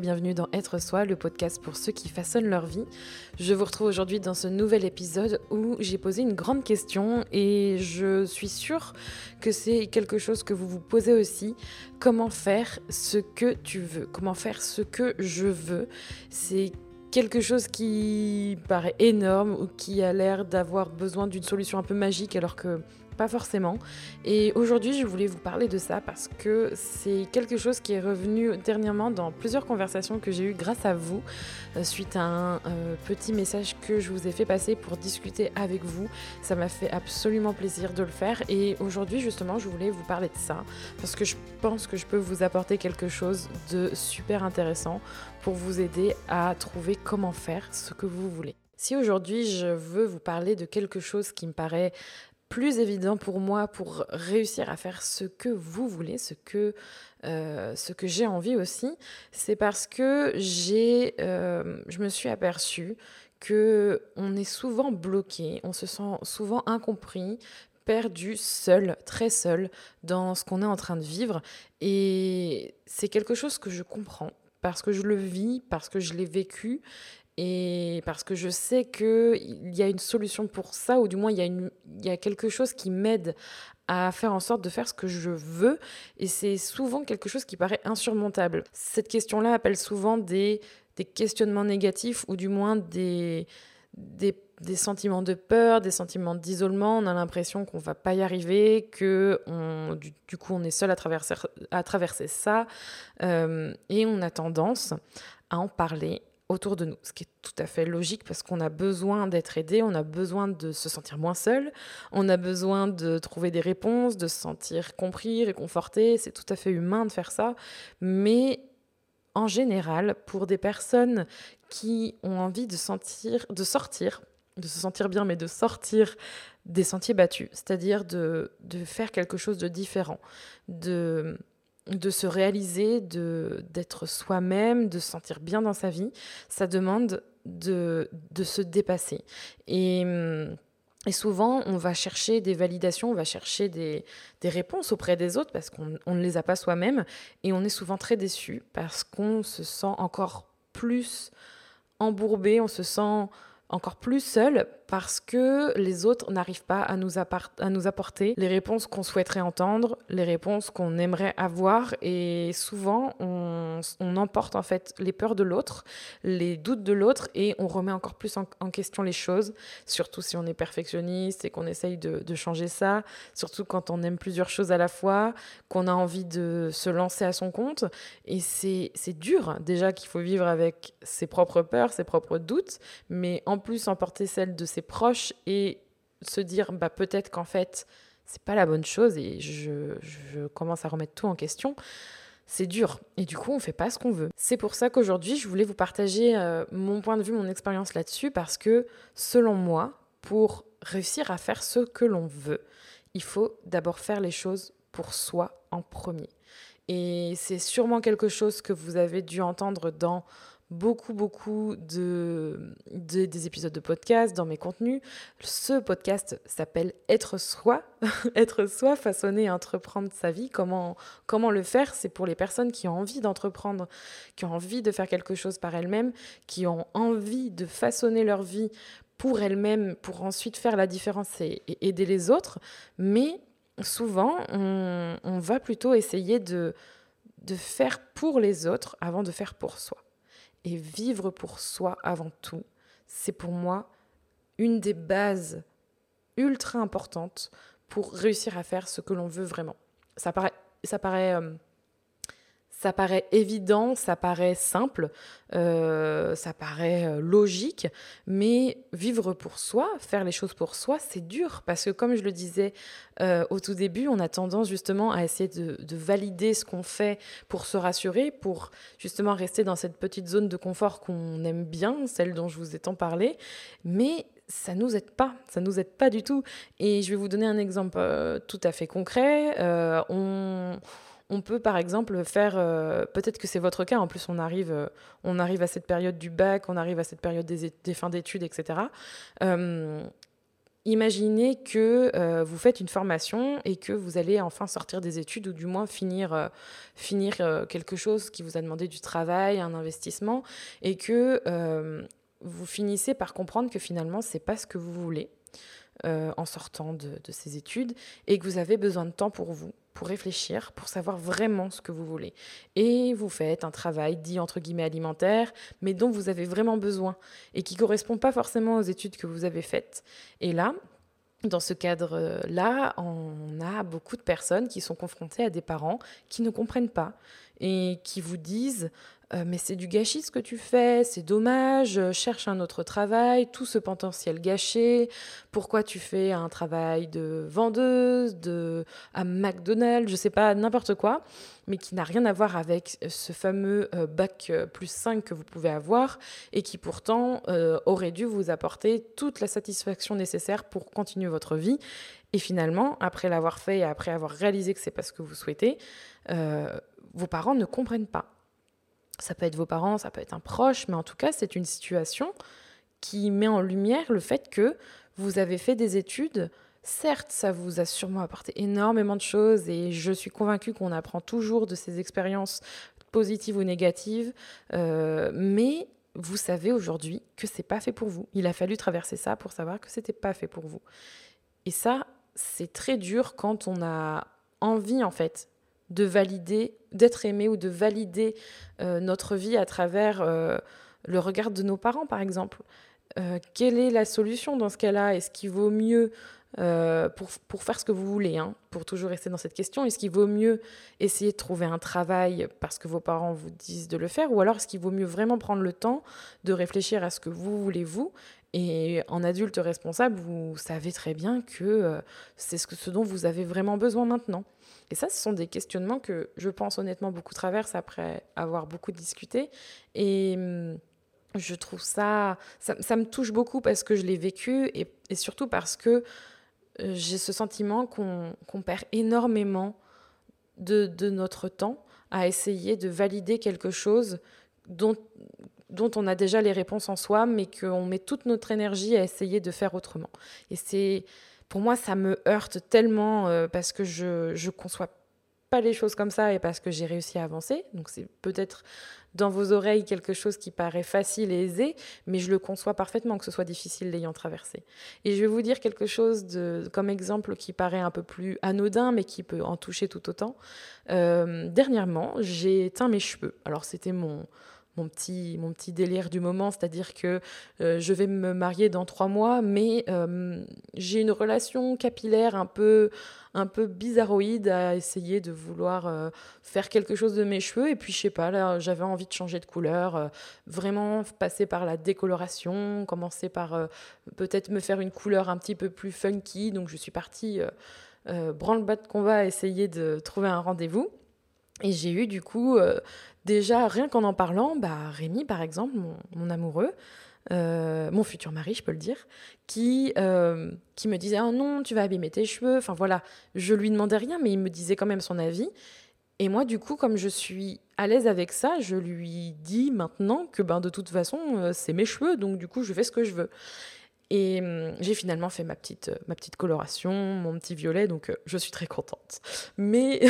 bienvenue dans Être Soi, le podcast pour ceux qui façonnent leur vie. Je vous retrouve aujourd'hui dans ce nouvel épisode où j'ai posé une grande question et je suis sûre que c'est quelque chose que vous vous posez aussi. Comment faire ce que tu veux? Comment faire ce que je veux? C'est quelque chose qui paraît énorme ou qui a l'air d'avoir besoin d'une solution un peu magique alors que pas forcément. Et aujourd'hui, je voulais vous parler de ça parce que c'est quelque chose qui est revenu dernièrement dans plusieurs conversations que j'ai eues grâce à vous, euh, suite à un euh, petit message que je vous ai fait passer pour discuter avec vous. Ça m'a fait absolument plaisir de le faire. Et aujourd'hui, justement, je voulais vous parler de ça parce que je pense que je peux vous apporter quelque chose de super intéressant pour vous aider à trouver comment faire ce que vous voulez. Si aujourd'hui je veux vous parler de quelque chose qui me paraît plus évident pour moi pour réussir à faire ce que vous voulez, ce que, euh, que j'ai envie aussi, c'est parce que j'ai, euh, je me suis aperçue que on est souvent bloqué, on se sent souvent incompris, perdu, seul, très seul dans ce qu'on est en train de vivre. Et c'est quelque chose que je comprends parce que je le vis, parce que je l'ai vécu et parce que je sais qu'il y a une solution pour ça, ou du moins il y a, une, il y a quelque chose qui m'aide à faire en sorte de faire ce que je veux, et c'est souvent quelque chose qui paraît insurmontable. Cette question-là appelle souvent des, des questionnements négatifs, ou du moins des, des, des sentiments de peur, des sentiments d'isolement, on a l'impression qu'on va pas y arriver, que on, du, du, coup on est seul à traverser, à traverser ça, euh, et on a tendance à en parler autour de nous, ce qui est tout à fait logique parce qu'on a besoin d'être aidé, on a besoin de se sentir moins seul, on a besoin de trouver des réponses, de se sentir compris, réconforté, c'est tout à fait humain de faire ça, mais en général, pour des personnes qui ont envie de sentir, de sortir, de se sentir bien, mais de sortir des sentiers battus, c'est-à-dire de, de faire quelque chose de différent, de de se réaliser, de d'être soi-même, de se sentir bien dans sa vie, ça demande de, de se dépasser. Et, et, souvent, on va chercher des validations, on va chercher des, des réponses auprès des autres parce qu'on ne les a pas soi-même. Et on est souvent très déçu parce qu'on se sent encore plus embourbé, on se sent encore plus seul parce que les autres n'arrivent pas à nous, apporter les réponses qu'on souhaiterait entendre, les réponses qu'on aimerait avoir. Et souvent, on, emporte en fait les peurs de l'autre, les doutes de l'autre, et on remet encore plus en, en, question les choses, surtout si on est perfectionniste et qu'on essaye de, de, changer ça, surtout quand on aime plusieurs choses à la fois, qu'on a envie de se lancer à son compte. Et c'est dur déjà qu'il faut vivre avec ses propres peurs, ses propres doutes, mais en plus emporter celles de ses proches et se dire bah, peut-être qu'en fait, c'est pas la bonne chose et je, commence à remettre tout en question, c'est dur. Et du coup, on fait pas ce qu'on veut. C'est pour ça qu'aujourd'hui, je voulais vous partager euh, mon point de vue, mon expérience là-dessus, parce que selon moi, pour réussir à faire ce que l'on veut, il faut d'abord faire les choses pour soi en premier. Et c'est sûrement quelque chose que vous avez dû entendre dans beaucoup, beaucoup de, de, des épisodes de podcast dans mes contenus. Ce podcast s'appelle Être soi, être soi, façonner entreprendre sa vie. Comment, comment le faire C'est pour les personnes qui ont envie d'entreprendre, qui ont envie de faire quelque chose par elles-mêmes, qui ont envie de façonner leur vie pour elles-mêmes, pour ensuite faire la différence et, et aider les autres. Mais souvent, on, on va plutôt essayer de, de faire pour les autres avant de faire pour soi et vivre pour soi avant tout, c'est pour moi une des bases ultra importantes pour réussir à faire ce que l'on veut vraiment. Ça paraît, euh, ça paraît évident, ça paraît simple, euh, ça paraît euh, logique, mais vivre pour soi, faire les choses pour soi, c'est dur parce que comme je le disais euh, au tout début, on a tendance justement à essayer de, de valider ce qu'on fait pour se rassurer, pour justement rester dans cette petite zone de confort qu'on aime bien, celle dont je vous ai tant parlé, mais ça nous aide pas, ça nous aide pas du tout. Et je vais vous donner un exemple tout à fait concret. On on peut par exemple faire, euh, peut-être que c'est votre cas, en plus on arrive, euh, on arrive à cette période du bac, on arrive à cette période des, fins d'études, etc. Euh, Imaginez que vous faites une formation et que vous allez enfin sortir des études ou du moins finir, finir quelque chose qui vous a demandé du travail, un investissement, et que vous finissez par comprendre que finalement, c'est pas ce que vous voulez en sortant de ces études et que vous avez besoin de temps pour vous, pour réfléchir, pour savoir vraiment ce que vous voulez. Et vous faites un travail dit entre guillemets alimentaire, mais dont vous avez vraiment besoin et qui correspond pas forcément aux études que vous avez faites. Et là, dans ce cadre-là, on a beaucoup de personnes qui sont confrontées à des parents qui ne comprennent pas et qui vous disent euh, mais c'est du gâchis ce que tu fais, c'est dommage, euh, cherche un autre travail, tout ce potentiel gâché, pourquoi tu fais un travail de vendeuse, de à McDonald's, je sais pas, n'importe quoi, mais qui n'a rien à voir avec ce fameux euh, bac plus 5 que vous pouvez avoir et qui pourtant aurait dû vous apporter toute la satisfaction nécessaire pour continuer votre vie. Et finalement, après l'avoir fait et après avoir réalisé que c'est pas ce que vous souhaitez, vos parents ne comprennent pas. Ça peut être vos parents, ça peut être un proche, mais en tout cas, c'est une situation qui met en lumière le fait que vous avez fait des études. Certes, ça vous a sûrement apporté énormément de choses et je suis convaincue qu'on apprend toujours de ces expériences positives ou négatives, euh, mais vous savez aujourd'hui que c'est pas fait pour vous. Il a fallu traverser ça pour savoir que c'était pas fait pour vous. Et ça, c'est très dur quand on a envie en fait de valider, d'être aimé ou de valider euh, notre vie à travers euh, le regard de nos parents, par exemple. Euh, quelle est la solution dans ce cas-là? Est-ce qu'il vaut mieux, pour, pour, faire ce que vous voulez, hein, pour toujours rester dans cette question, est-ce qu'il vaut mieux essayer de trouver un travail parce que vos parents vous disent de le faire? Ou alors est-ce qu'il vaut mieux vraiment prendre le temps de réfléchir à ce que vous voulez vous et en adulte responsable, vous savez très bien que c'est ce, dont vous avez vraiment besoin maintenant. Et ça, ce sont des questionnements que je pense honnêtement beaucoup traversent après avoir beaucoup discuté. Et hum, je trouve ça, ça, me touche beaucoup parce que je l'ai vécu et, surtout parce que euh, j'ai ce sentiment qu'on perd énormément de, de, notre temps à essayer de valider quelque chose dont, dont on a déjà les réponses en soi, mais qu'on met toute notre énergie à essayer de faire autrement. Et c'est pour moi, ça me heurte tellement euh, parce que je ne conçois pas les choses comme ça et parce que j'ai réussi à avancer. Donc c'est peut-être dans vos oreilles quelque chose qui paraît facile et aisé, mais je le conçois parfaitement que ce soit difficile l'ayant traversé. Et je vais vous dire quelque chose de, comme exemple qui paraît un peu plus anodin, mais qui peut en toucher tout autant. Euh, dernièrement, j'ai éteint mes cheveux. Alors c'était mon mon petit, mon petit délire du moment, c'est-à-dire que euh, je vais me marier dans trois mois, mais euh, j'ai une relation capillaire un peu, un peu bizarroïde à essayer de vouloir euh, faire quelque chose de mes cheveux. Et puis, je sais pas, là, j'avais envie de changer de couleur, vraiment passer par la décoloration, commencer par peut-être me faire une couleur un petit peu plus funky. Donc, je suis partie branle-bas de combat essayer de trouver un rendez-vous. Et j'ai eu du coup Déjà, rien qu'en en parlant, bah, Rémi, par exemple, mon, amoureux, euh, mon futur mari, je peux le dire, qui, euh, qui me disait Oh non, tu vas abîmer tes cheveux. Enfin voilà, je lui demandais rien, mais il me disait quand même son avis. Et moi, du coup, comme je suis à l'aise avec ça, je lui dis maintenant que ben, de toute façon, euh, c'est mes cheveux, donc du coup, je fais ce que je veux. Et hum, j'ai finalement fait ma petite, ma petite coloration, mon petit violet, donc euh, je suis très contente. Mais,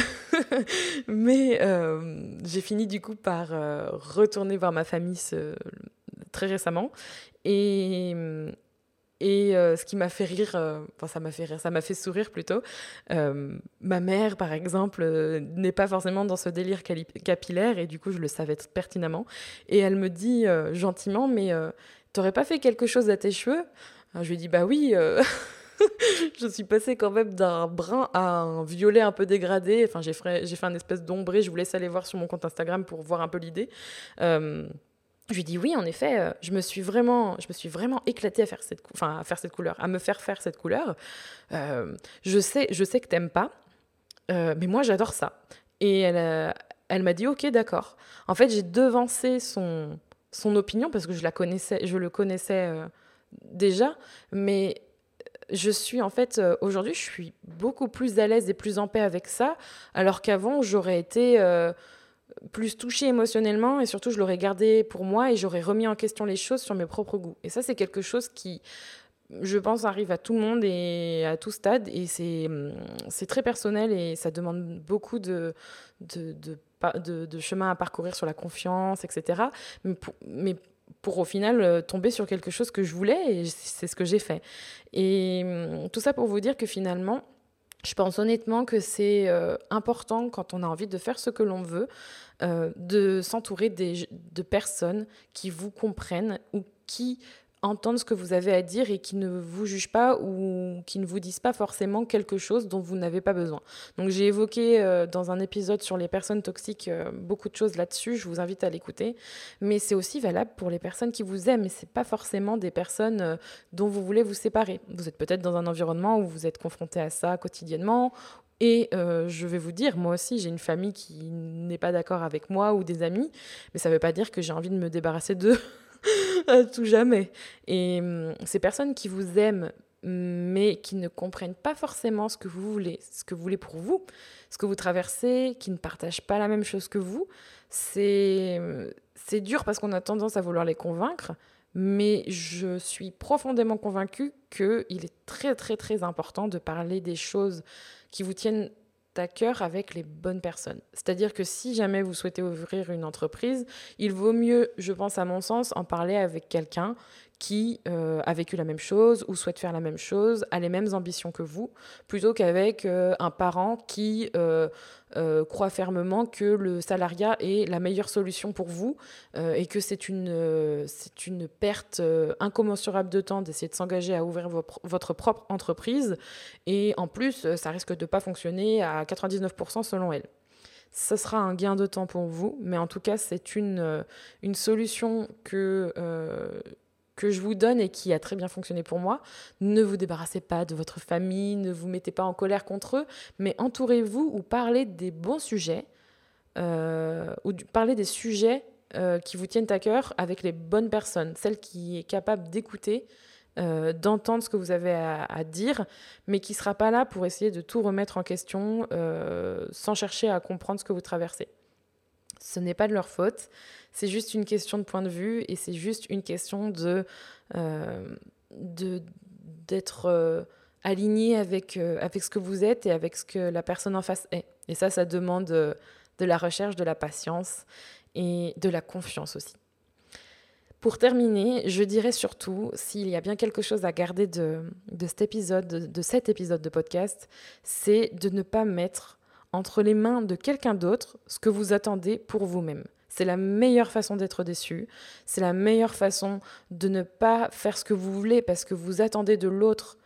mais euh, j'ai fini du coup par euh, retourner voir ma famille très récemment. Et, hum, et ce qui m'a fait rire, enfin ça m'a fait rire, ça m'a fait sourire plutôt. ma mère, par exemple, n'est pas forcément dans ce délire capillaire et du coup je le savais pertinemment. Et elle me dit gentiment, mais t'aurais pas fait quelque chose à tes cheveux Je lui dis, bah oui. Euh, je suis passée quand même d'un brun à un violet un peu dégradé. Enfin, j'ai fait, j'ai fait un espèce d'ombré. Je vous laisse aller voir sur mon compte Instagram pour voir un peu l'idée. Euh, je lui dis oui, en effet, euh, je me suis vraiment, je me suis vraiment éclatée à faire cette, à faire cette couleur, à me faire faire cette couleur. je sais, je sais que t'aimes pas, mais moi j'adore ça. Et elle, elle m'a dit ok, d'accord. En fait, j'ai devancé son, son opinion parce que je la connaissais, je le connaissais euh, déjà, mais je suis en fait euh, aujourd'hui, je suis beaucoup plus à l'aise et plus en paix avec ça, alors qu'avant j'aurais été euh, plus touchée émotionnellement et surtout je l'aurais gardé pour moi et j'aurais remis en question les choses sur mes propres goûts. Et ça c'est quelque chose qui je pense, arrive à tout le monde et à tout stade. Et c'est très personnel et ça demande beaucoup de, de, de, chemin à parcourir sur la confiance, etc. Mais pour, mais pour au final euh, tomber sur quelque chose que je voulais et c'est ce que j'ai fait. Et tout ça pour vous dire que finalement, je pense honnêtement que c'est euh, important quand on a envie de faire ce que l'on veut, euh, de s'entourer de personnes qui vous comprennent ou qui entendent ce que vous avez à dire et qui ne vous jugent pas ou qui ne vous disent pas forcément quelque chose dont vous n'avez pas besoin. Donc j'ai évoqué euh, dans un épisode sur les personnes toxiques euh, beaucoup de choses là-dessus, je vous invite à l'écouter, mais c'est aussi valable pour les personnes qui vous aiment et c'est pas forcément des personnes euh, dont vous voulez vous séparer. Vous êtes peut-être dans un environnement où vous êtes confronté à ça quotidiennement et je vais vous dire, moi aussi, j'ai une famille qui n'est pas d'accord avec moi ou des amis, mais ça ne veut pas dire que j'ai envie de me débarrasser d'eux. à tout jamais. Et hum, ces personnes qui vous aiment, mais qui ne comprennent pas forcément ce que vous voulez, ce que vous voulez pour vous, ce que vous traversez, qui ne partagent pas la même chose que vous, c'est c'est dur parce qu'on a tendance à vouloir les convaincre, mais je suis profondément convaincue qu'il est très très très important de parler des choses qui vous tiennent à cœur avec les bonnes personnes. C'est-à-dire que si jamais vous souhaitez ouvrir une entreprise, il vaut mieux, je pense à mon sens, en parler avec quelqu'un qui euh, a vécu la même chose ou souhaite faire la même chose, a les mêmes ambitions que vous, plutôt qu'avec euh, un parent qui euh, croit fermement que le salariat est la meilleure solution pour vous et que c'est une, c'est une perte incommensurable de temps d'essayer de s'engager à ouvrir votre propre entreprise. Et en plus, ça risque de ne pas fonctionner à 99% selon elle ce sera un gain de temps pour vous, mais en tout cas, c'est une, une solution que que je vous donne et qui a très bien fonctionné pour moi. Ne vous débarrassez pas de votre famille, ne vous mettez pas en colère contre eux, mais entourez-vous ou parlez des bons sujets, euh, ou parlez des sujets euh, qui vous tiennent à cœur avec les bonnes personnes, celles qui est capable d'écouter, euh, d'entendre ce que vous avez à, à dire, mais qui ne sera pas là pour essayer de tout remettre en question sans chercher à comprendre ce que vous traversez. Ce n'est pas de leur faute. C'est juste une question de point de vue et c'est juste une question de euh, d'être euh, aligné avec, euh, avec ce que vous êtes et avec ce que la personne en face est. Et ça, ça demande de la recherche, de la patience et de la confiance aussi. Pour terminer, je dirais surtout, s'il y a bien quelque chose à garder de, de cet épisode, de cet épisode de podcast, c'est de ne pas mettre entre les mains de quelqu'un d'autre ce que vous attendez pour vous-même. C'est la meilleure façon d'être déçu. C'est la meilleure façon de ne pas faire ce que vous voulez parce que vous attendez de l'autre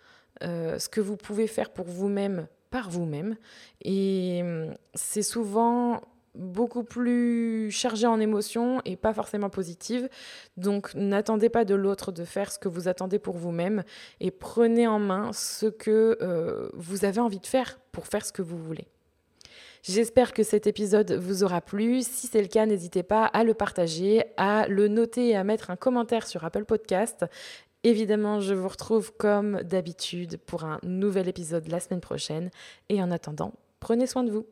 euh, ce que vous pouvez faire pour vous-même par vous-même. Et hum, c'est souvent beaucoup plus chargé en émotions et pas forcément positive. Donc n'attendez pas de l'autre de faire ce que vous attendez pour vous-même et prenez en main ce que euh, vous avez envie de faire pour faire ce que vous voulez. J'espère que cet épisode vous aura plu. Si c'est le cas, n'hésitez pas à le partager, à le noter et à mettre un commentaire sur Apple Podcast. Évidemment, je vous retrouve comme d'habitude pour un nouvel épisode la semaine prochaine. Et en attendant, prenez soin de vous.